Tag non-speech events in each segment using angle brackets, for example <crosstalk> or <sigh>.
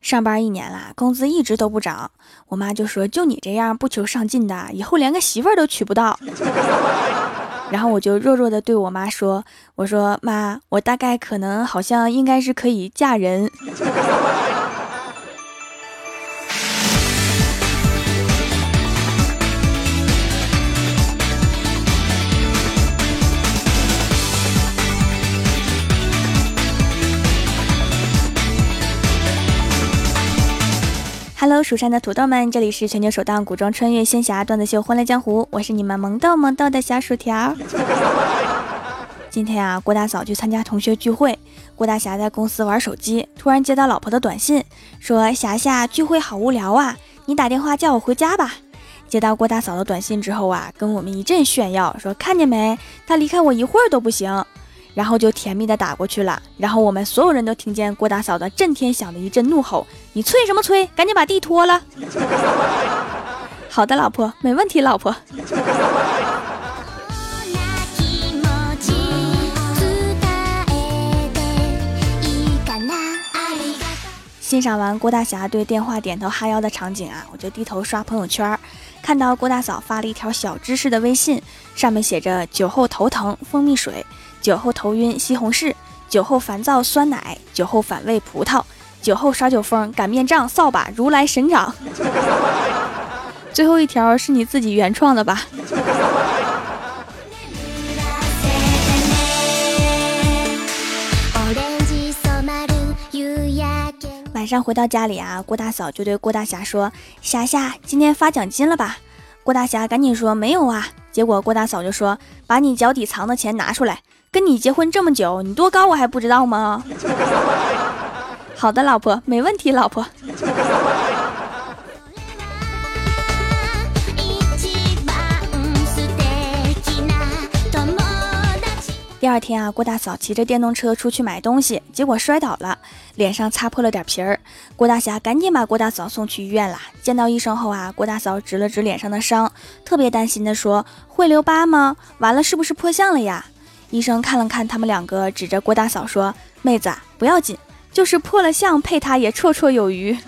上班一年了，工资一直都不涨。我妈就说：“就你这样不求上进的，以后连个媳妇儿都娶不到。<laughs> ”然后我就弱弱的对我妈说：“我说妈，我大概可能好像应该是可以嫁人。” Hello，蜀山的土豆们，这里是全球首档古装穿越仙侠段子秀《欢乐江湖》，我是你们萌豆萌豆的小薯条。今天啊，郭大嫂去参加同学聚会，郭大侠在公司玩手机，突然接到老婆的短信，说：“霞霞，聚会好无聊啊，你打电话叫我回家吧。”接到郭大嫂的短信之后啊，跟我们一阵炫耀，说：“看见没，他离开我一会儿都不行。”然后就甜蜜的打过去了，然后我们所有人都听见郭大嫂的震天响的一阵怒吼：“你催什么催？赶紧把地拖了！”好的，老婆，没问题，老婆。欣赏完郭大侠对电话点头哈腰的场景啊，我就低头刷朋友圈，看到郭大嫂发了一条小知识的微信，上面写着：“酒后头疼，蜂蜜水。”酒后头晕西红柿，酒后烦躁酸奶，酒后反胃葡萄，酒后耍酒疯擀面杖扫把如来神掌。<laughs> 最后一条是你自己原创的吧？晚上回到家里啊，郭大嫂就对郭大侠说：“霞霞，今天发奖金了吧？”郭大侠赶紧说：“没有啊。”结果郭大嫂就说：“把你脚底藏的钱拿出来。”跟你结婚这么久，你多高我还不知道吗？好的，老婆，没问题，老婆。第二天啊，郭大嫂骑着电动车出去买东西，结果摔倒了，脸上擦破了点皮儿。郭大侠赶紧把郭大嫂送去医院了。见到医生后啊，郭大嫂指了指脸上的伤，特别担心的说：“会留疤吗？完了，是不是破相了呀？”医生看了看他们两个，指着郭大嫂说：“妹子，不要紧，就是破了相，配她也绰绰有余。<laughs> ”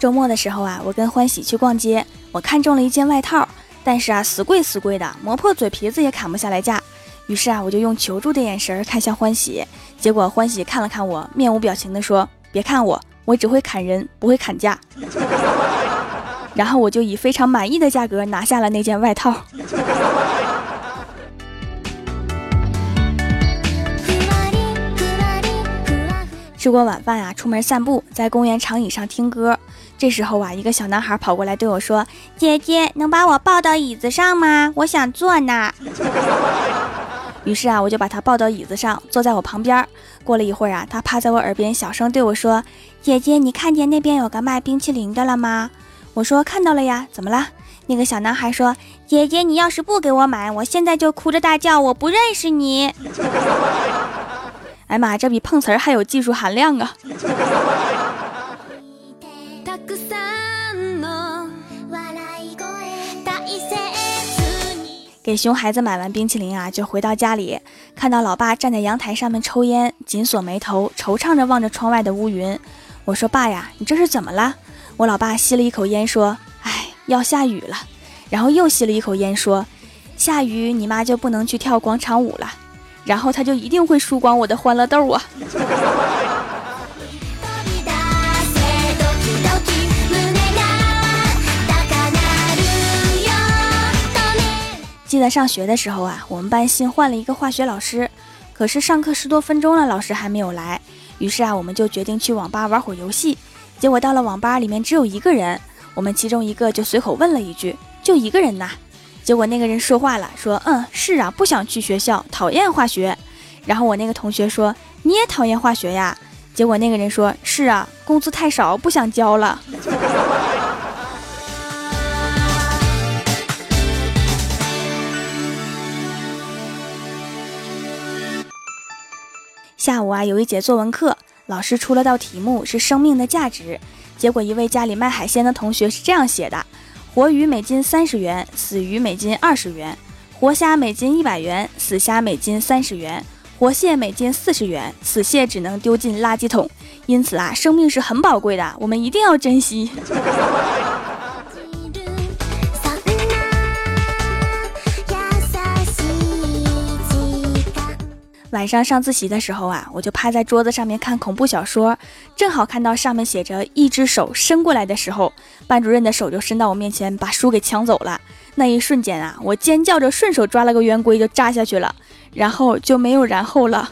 周末的时候啊，我跟欢喜去逛街，我看中了一件外套，但是啊，死贵死贵的，磨破嘴皮子也砍不下来价。于是啊，我就用求助的眼神看向欢喜，结果欢喜看了看我，面无表情的说：“别看我。”我只会砍人，不会砍价。<laughs> 然后我就以非常满意的价格拿下了那件外套。吃过晚饭啊，出门散步，在公园长椅上听歌。这时候啊，一个小男孩跑过来对我说：“姐姐，能把我抱到椅子上吗？我想坐呢。”于是啊，我就把他抱到椅子上，坐在我旁边。过了一会儿啊，他趴在我耳边小声对我说：“姐姐，你看见那边有个卖冰淇淋的了吗？”我说：“看到了呀，怎么了？”那个小男孩说：“姐姐，你要是不给我买，我现在就哭着大叫，我不认识你。” <laughs> 哎妈，这比碰瓷儿还有技术含量啊！给熊孩子买完冰淇淋啊，就回到家里，看到老爸站在阳台上面抽烟，紧锁眉头，惆怅着望着窗外的乌云。我说：“爸呀，你这是怎么了？”我老爸吸了一口烟说：“哎，要下雨了。”然后又吸了一口烟说：“下雨，你妈就不能去跳广场舞了，然后他就一定会输光我的欢乐豆啊。”记得上学的时候啊，我们班新换了一个化学老师，可是上课十多分钟了，老师还没有来。于是啊，我们就决定去网吧玩会儿游戏。结果到了网吧里面只有一个人，我们其中一个就随口问了一句：“就一个人呐？”结果那个人说话了，说：“嗯，是啊，不想去学校，讨厌化学。”然后我那个同学说：“你也讨厌化学呀？”结果那个人说：“是啊，工资太少，不想交了。”下午啊，有一节作文课，老师出了道题目是生命的价值。结果一位家里卖海鲜的同学是这样写的：活鱼每斤三十元，死鱼每斤二十元。活虾每斤一百元，死虾每斤三十元，活蟹每斤四十元，死蟹只能丢进垃圾桶。因此啊，生命是很宝贵的，我们一定要珍惜。<laughs> 晚上上自习的时候啊，我就趴在桌子上面看恐怖小说，正好看到上面写着“一只手伸过来”的时候，班主任的手就伸到我面前，把书给抢走了。那一瞬间啊，我尖叫着顺手抓了个圆规就扎下去了，然后就没有然后了。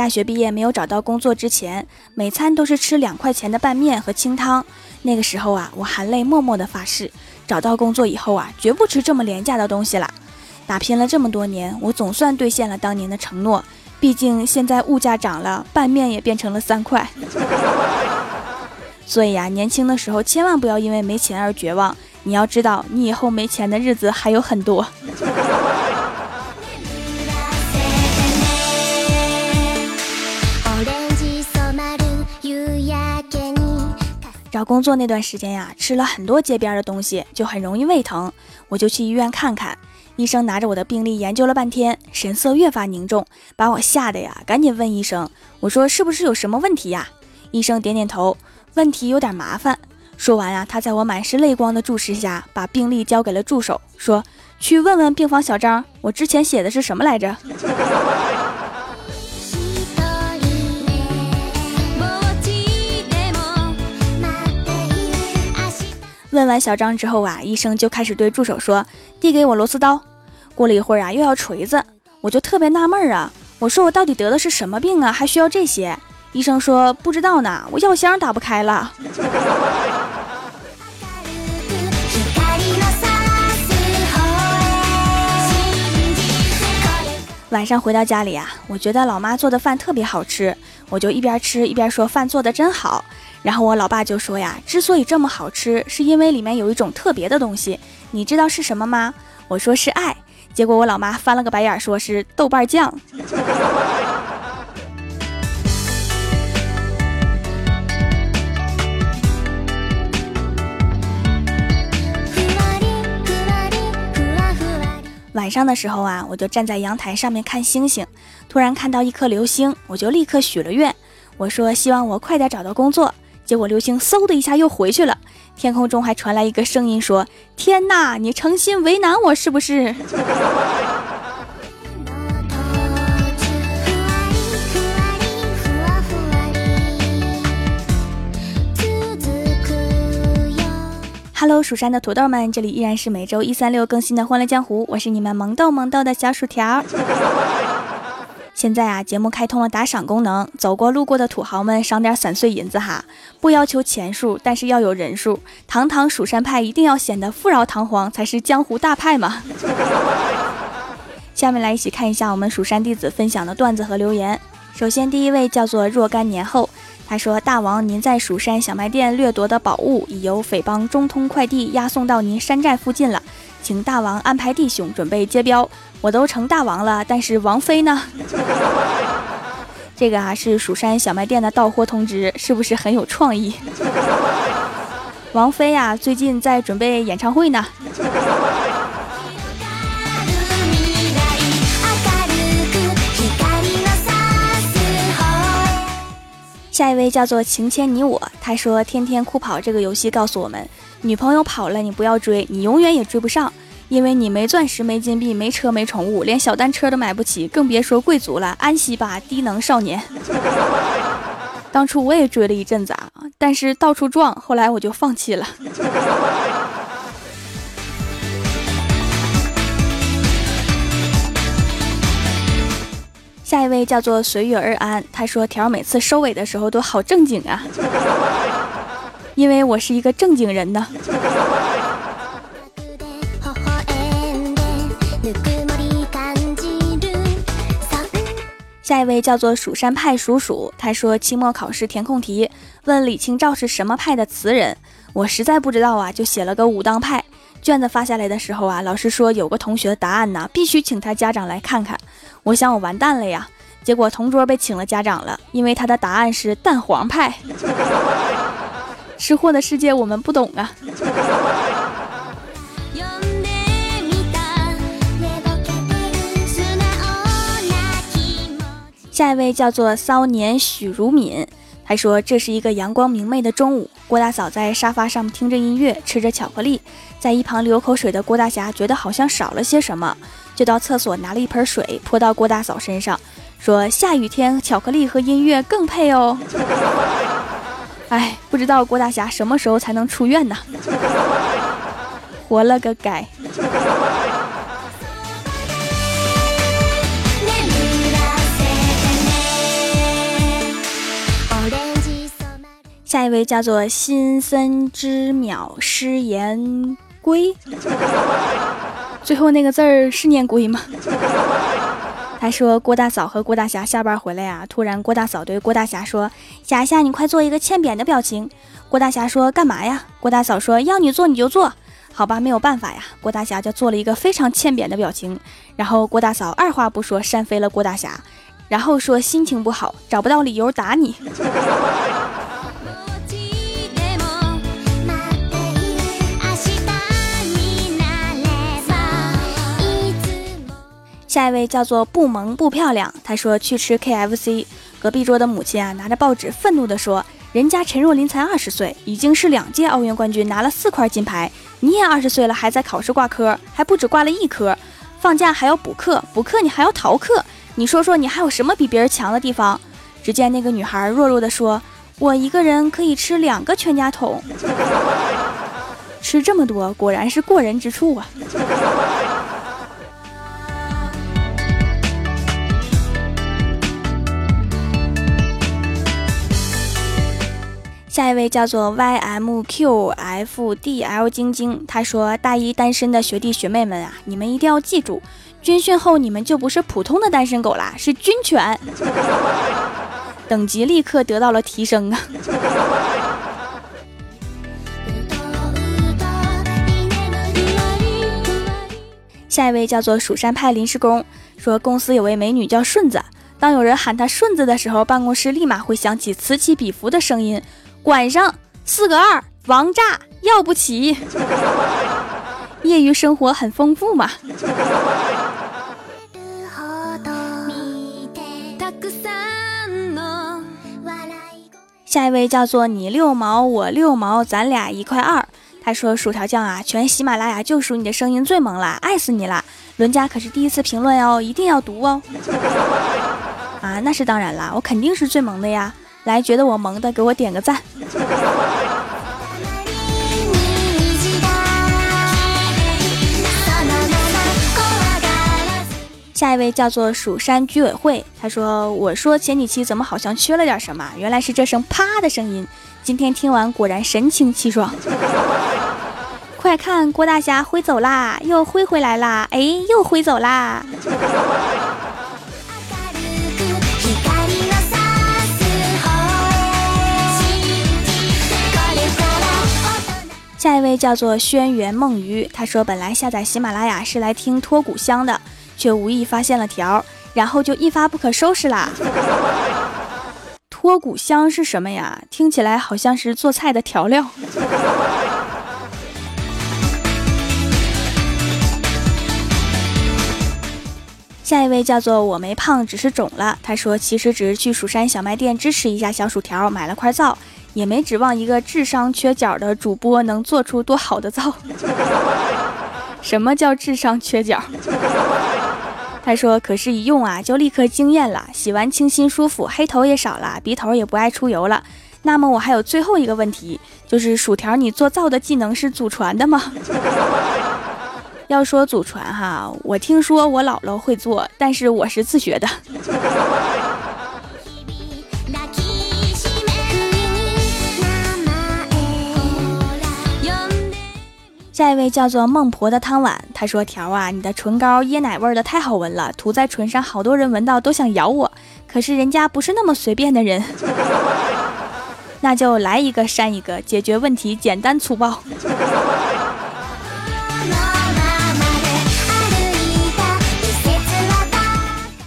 大学毕业没有找到工作之前，每餐都是吃两块钱的拌面和清汤。那个时候啊，我含泪默默的发誓，找到工作以后啊，绝不吃这么廉价的东西了。打拼了这么多年，我总算兑现了当年的承诺。毕竟现在物价涨了，拌面也变成了三块。<laughs> 所以呀，年轻的时候千万不要因为没钱而绝望。你要知道，你以后没钱的日子还有很多。找工作那段时间呀，吃了很多街边的东西，就很容易胃疼。我就去医院看看，医生拿着我的病历研究了半天，神色越发凝重，把我吓得呀，赶紧问医生：“我说是不是有什么问题呀？”医生点点头，问题有点麻烦。说完呀，他在我满是泪光的注视下，把病历交给了助手，说：“去问问病房小张，我之前写的是什么来着？” <laughs> 问完小张之后啊，医生就开始对助手说：“递给我螺丝刀。”过了一会儿啊，又要锤子，我就特别纳闷啊，我说我到底得的是什么病啊，还需要这些？医生说不知道呢，我药箱打不开了。<laughs> 晚上回到家里啊，我觉得老妈做的饭特别好吃，我就一边吃一边说饭做的真好。然后我老爸就说呀，之所以这么好吃，是因为里面有一种特别的东西，你知道是什么吗？我说是爱。结果我老妈翻了个白眼，说是豆瓣酱。晚上的时候啊，我就站在阳台上面看星星，突然看到一颗流星，我就立刻许了愿，我说希望我快点找到工作。结果流星嗖的一下又回去了，天空中还传来一个声音说：“天哪，你诚心为难我是不是？”哈喽，蜀山的土豆们，这里依然是每周一、三、六更新的《欢乐江湖》，我是你们萌豆萌豆的小薯条。现在啊，节目开通了打赏功能，走过路过的土豪们赏点散碎银子哈，不要求钱数，但是要有人数。堂堂蜀山派一定要显得富饶堂皇，才是江湖大派嘛。<laughs> 下面来一起看一下我们蜀山弟子分享的段子和留言。首先，第一位叫做若干年后。他说：“大王，您在蜀山小卖店掠夺的宝物已由匪帮中通快递押送到您山寨附近了，请大王安排弟兄准备接镖。我都成大王了，但是王妃呢？<laughs> 这个啊是蜀山小卖店的到货通知，是不是很有创意？<laughs> 王菲呀，最近在准备演唱会呢。”下一位叫做晴天你我，他说：“天天酷跑这个游戏告诉我们，女朋友跑了你不要追，你永远也追不上，因为你没钻石、没金币、没车、没宠物，连小单车都买不起，更别说贵族了。安息吧，低能少年。当初我也追了一阵子啊，但是到处撞，后来我就放弃了。”下一位叫做随遇而安，他说条每次收尾的时候都好正经啊，因为我是一个正经人呢。下一位叫做蜀山派鼠鼠，他说期末考试填空题问李清照是什么派的词人，我实在不知道啊，就写了个武当派。卷子发下来的时候啊，老师说有个同学答案呢，必须请他家长来看看。我想我完蛋了呀，结果同桌被请了家长了，因为他的答案是蛋黄派。吃货的世界我们不懂啊。下一位叫做骚年许如敏，他说这是一个阳光明媚的中午，郭大嫂在沙发上听着音乐，吃着巧克力，在一旁流口水的郭大侠觉得好像少了些什么，就到厕所拿了一盆水泼到郭大嫂身上，说下雨天巧克力和音乐更配哦。<laughs> 哎，不知道郭大侠什么时候才能出院呢？<laughs> 活了个该。下一位叫做新森之淼失言归，最后那个字儿是念龟吗？他说郭大嫂和郭大侠下班回来呀，突然郭大嫂对郭大侠说：“侠侠，你快做一个欠扁的表情。”郭大侠说：“干嘛呀？”郭大嫂说：“要你做你就做，好吧，没有办法呀。”郭大侠就做了一个非常欠扁的表情，然后郭大嫂二话不说扇飞了郭大侠，然后说心情不好，找不到理由打你。一位叫做不萌不漂亮，他说去吃 KFC，隔壁桌的母亲啊拿着报纸愤怒地说：“人家陈若琳才二十岁，已经是两届奥运冠军，拿了四块金牌，你也二十岁了，还在考试挂科，还不止挂了一科，放假还要补课，补课你还要逃课，你说说你还有什么比别人强的地方？”只见那个女孩弱弱地说：“我一个人可以吃两个全家桶，<laughs> 吃这么多，果然是过人之处啊。”下一位叫做 ymqfdl 晶晶，他说：“大一单身的学弟学妹们啊，你们一定要记住，军训后你们就不是普通的单身狗啦，是军犬，<laughs> 等级立刻得到了提升啊！” <laughs> 下一位叫做蜀山派临时工，说公司有位美女叫顺子，当有人喊她顺子的时候，办公室立马会响起此起彼伏的声音。管上四个二，王炸要不起。业余生活很丰富嘛。下一位叫做你六毛我六毛，咱俩一块二。他说：“薯条酱啊，全喜马拉雅就属你的声音最萌了，爱死你了。伦家可是第一次评论哦，一定要读哦。啊，那是当然啦，我肯定是最萌的呀。”来，觉得我萌的，给我点个赞。下一位叫做蜀山居委会，他说：“我说前几期怎么好像缺了点什么？原来是这声啪的声音。今天听完果然神清气爽。<laughs> 快看，郭大侠挥走啦，又挥回来啦，哎，又挥走啦。”下一位叫做轩辕梦鱼，他说本来下载喜马拉雅是来听脱骨香的，却无意发现了条，然后就一发不可收拾啦。脱骨香是什么呀？听起来好像是做菜的调料。下一位叫做我没胖，只是肿了。他说其实只是去蜀山小卖店支持一下小薯条，买了块皂。也没指望一个智商缺角的主播能做出多好的皂。什么叫智商缺角？他说：“可是，一用啊，就立刻惊艳了，洗完清新舒服，黑头也少了，鼻头也不爱出油了。那么，我还有最后一个问题，就是薯条，你做皂的技能是祖传的吗？要说祖传哈，我听说我姥姥会做，但是我是自学的。”下一位叫做孟婆的汤碗，他说：“条啊，你的唇膏椰奶味的太好闻了，涂在唇上，好多人闻到都想咬我。可是人家不是那么随便的人，<laughs> <laughs> 那就来一个删一个，解决问题简单粗暴。”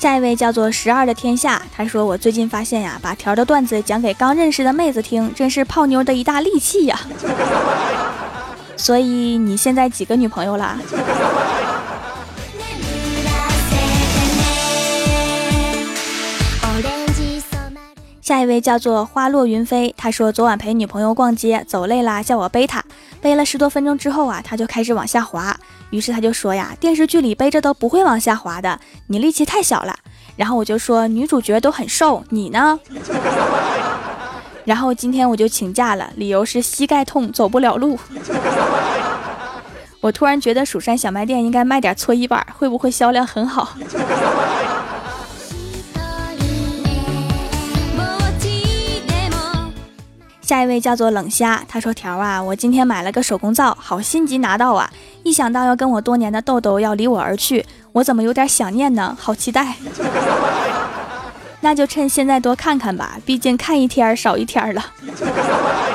下一位叫做十二的天下，他说我最近发现呀，把条的段子讲给刚认识的妹子听，真是泡妞的一大利器呀。<laughs> 所以你现在几个女朋友啦？下一位叫做花落云飞，他说昨晚陪女朋友逛街，走累了叫我背他，背了十多分钟之后啊，他就开始往下滑，于是他就说呀，电视剧里背着都不会往下滑的，你力气太小了。然后我就说女主角都很瘦，你呢？然后今天我就请假了，理由是膝盖痛，走不了路。<laughs> 我突然觉得蜀山小卖店应该卖点搓衣板，会不会销量很好？下一位叫做冷虾，他说：“条啊，我今天买了个手工皂，好心急拿到啊！一想到要跟我多年的痘痘要离我而去，我怎么有点想念呢？好期待！那就趁现在多看看吧，毕竟看一天少一天了。<laughs> ”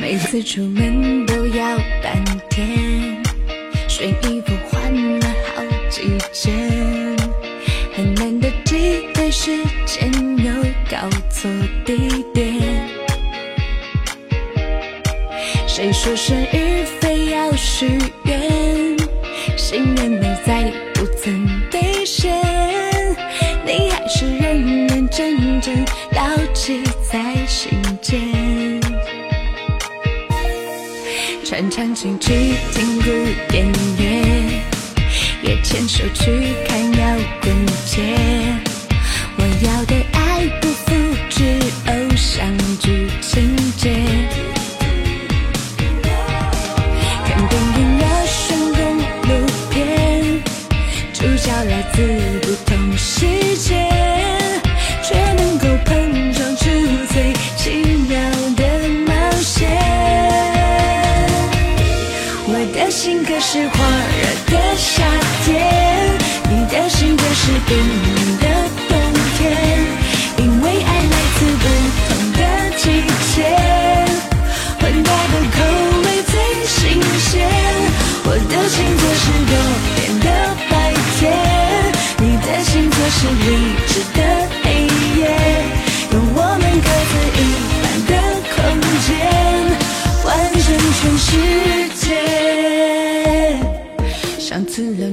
每次出门都要半天，选衣服换了好几件，很难得机会，时间又搞错地点。谁说生日非要许愿？心愿没在，不曾兑现，穿长裙去听古典乐，也牵手去看摇滚节。我要的爱不复制。偶像剧情节，看电影要选公路片，主角来自是火热的夏天，你的心却是冰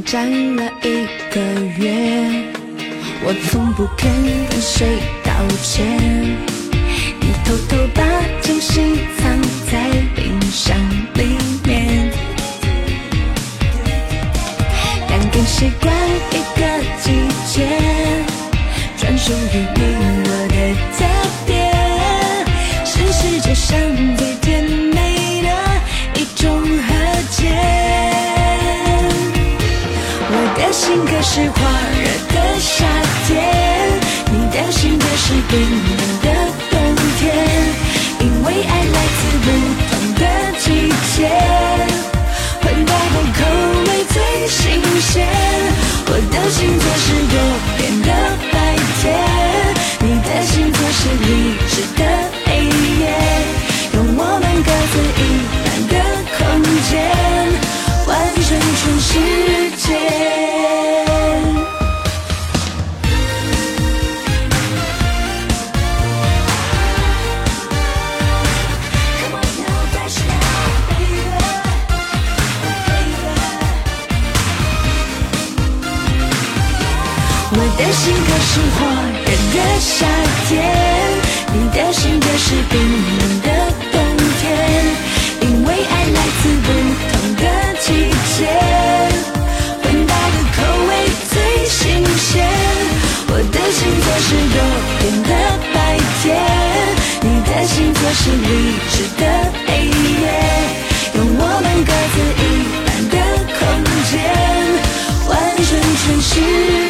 站了一个月，我从不肯跟谁道歉。你偷偷把惊喜藏在冰箱里面，两根习惯一个季节，专属于你是火热的夏天，你的心却是冰冷的冬天。因为爱来自不同的季节，混搭的口味最新鲜。我的星座是多变的白天，你的星座是理智的是火热的夏天，你的心却是冰冷的冬天。因为爱来自不同的季节，混搭的口味最新鲜。我的星座是多变的白天，你的星座是理智的黑夜。用我们各自一半的空间。完成全世界。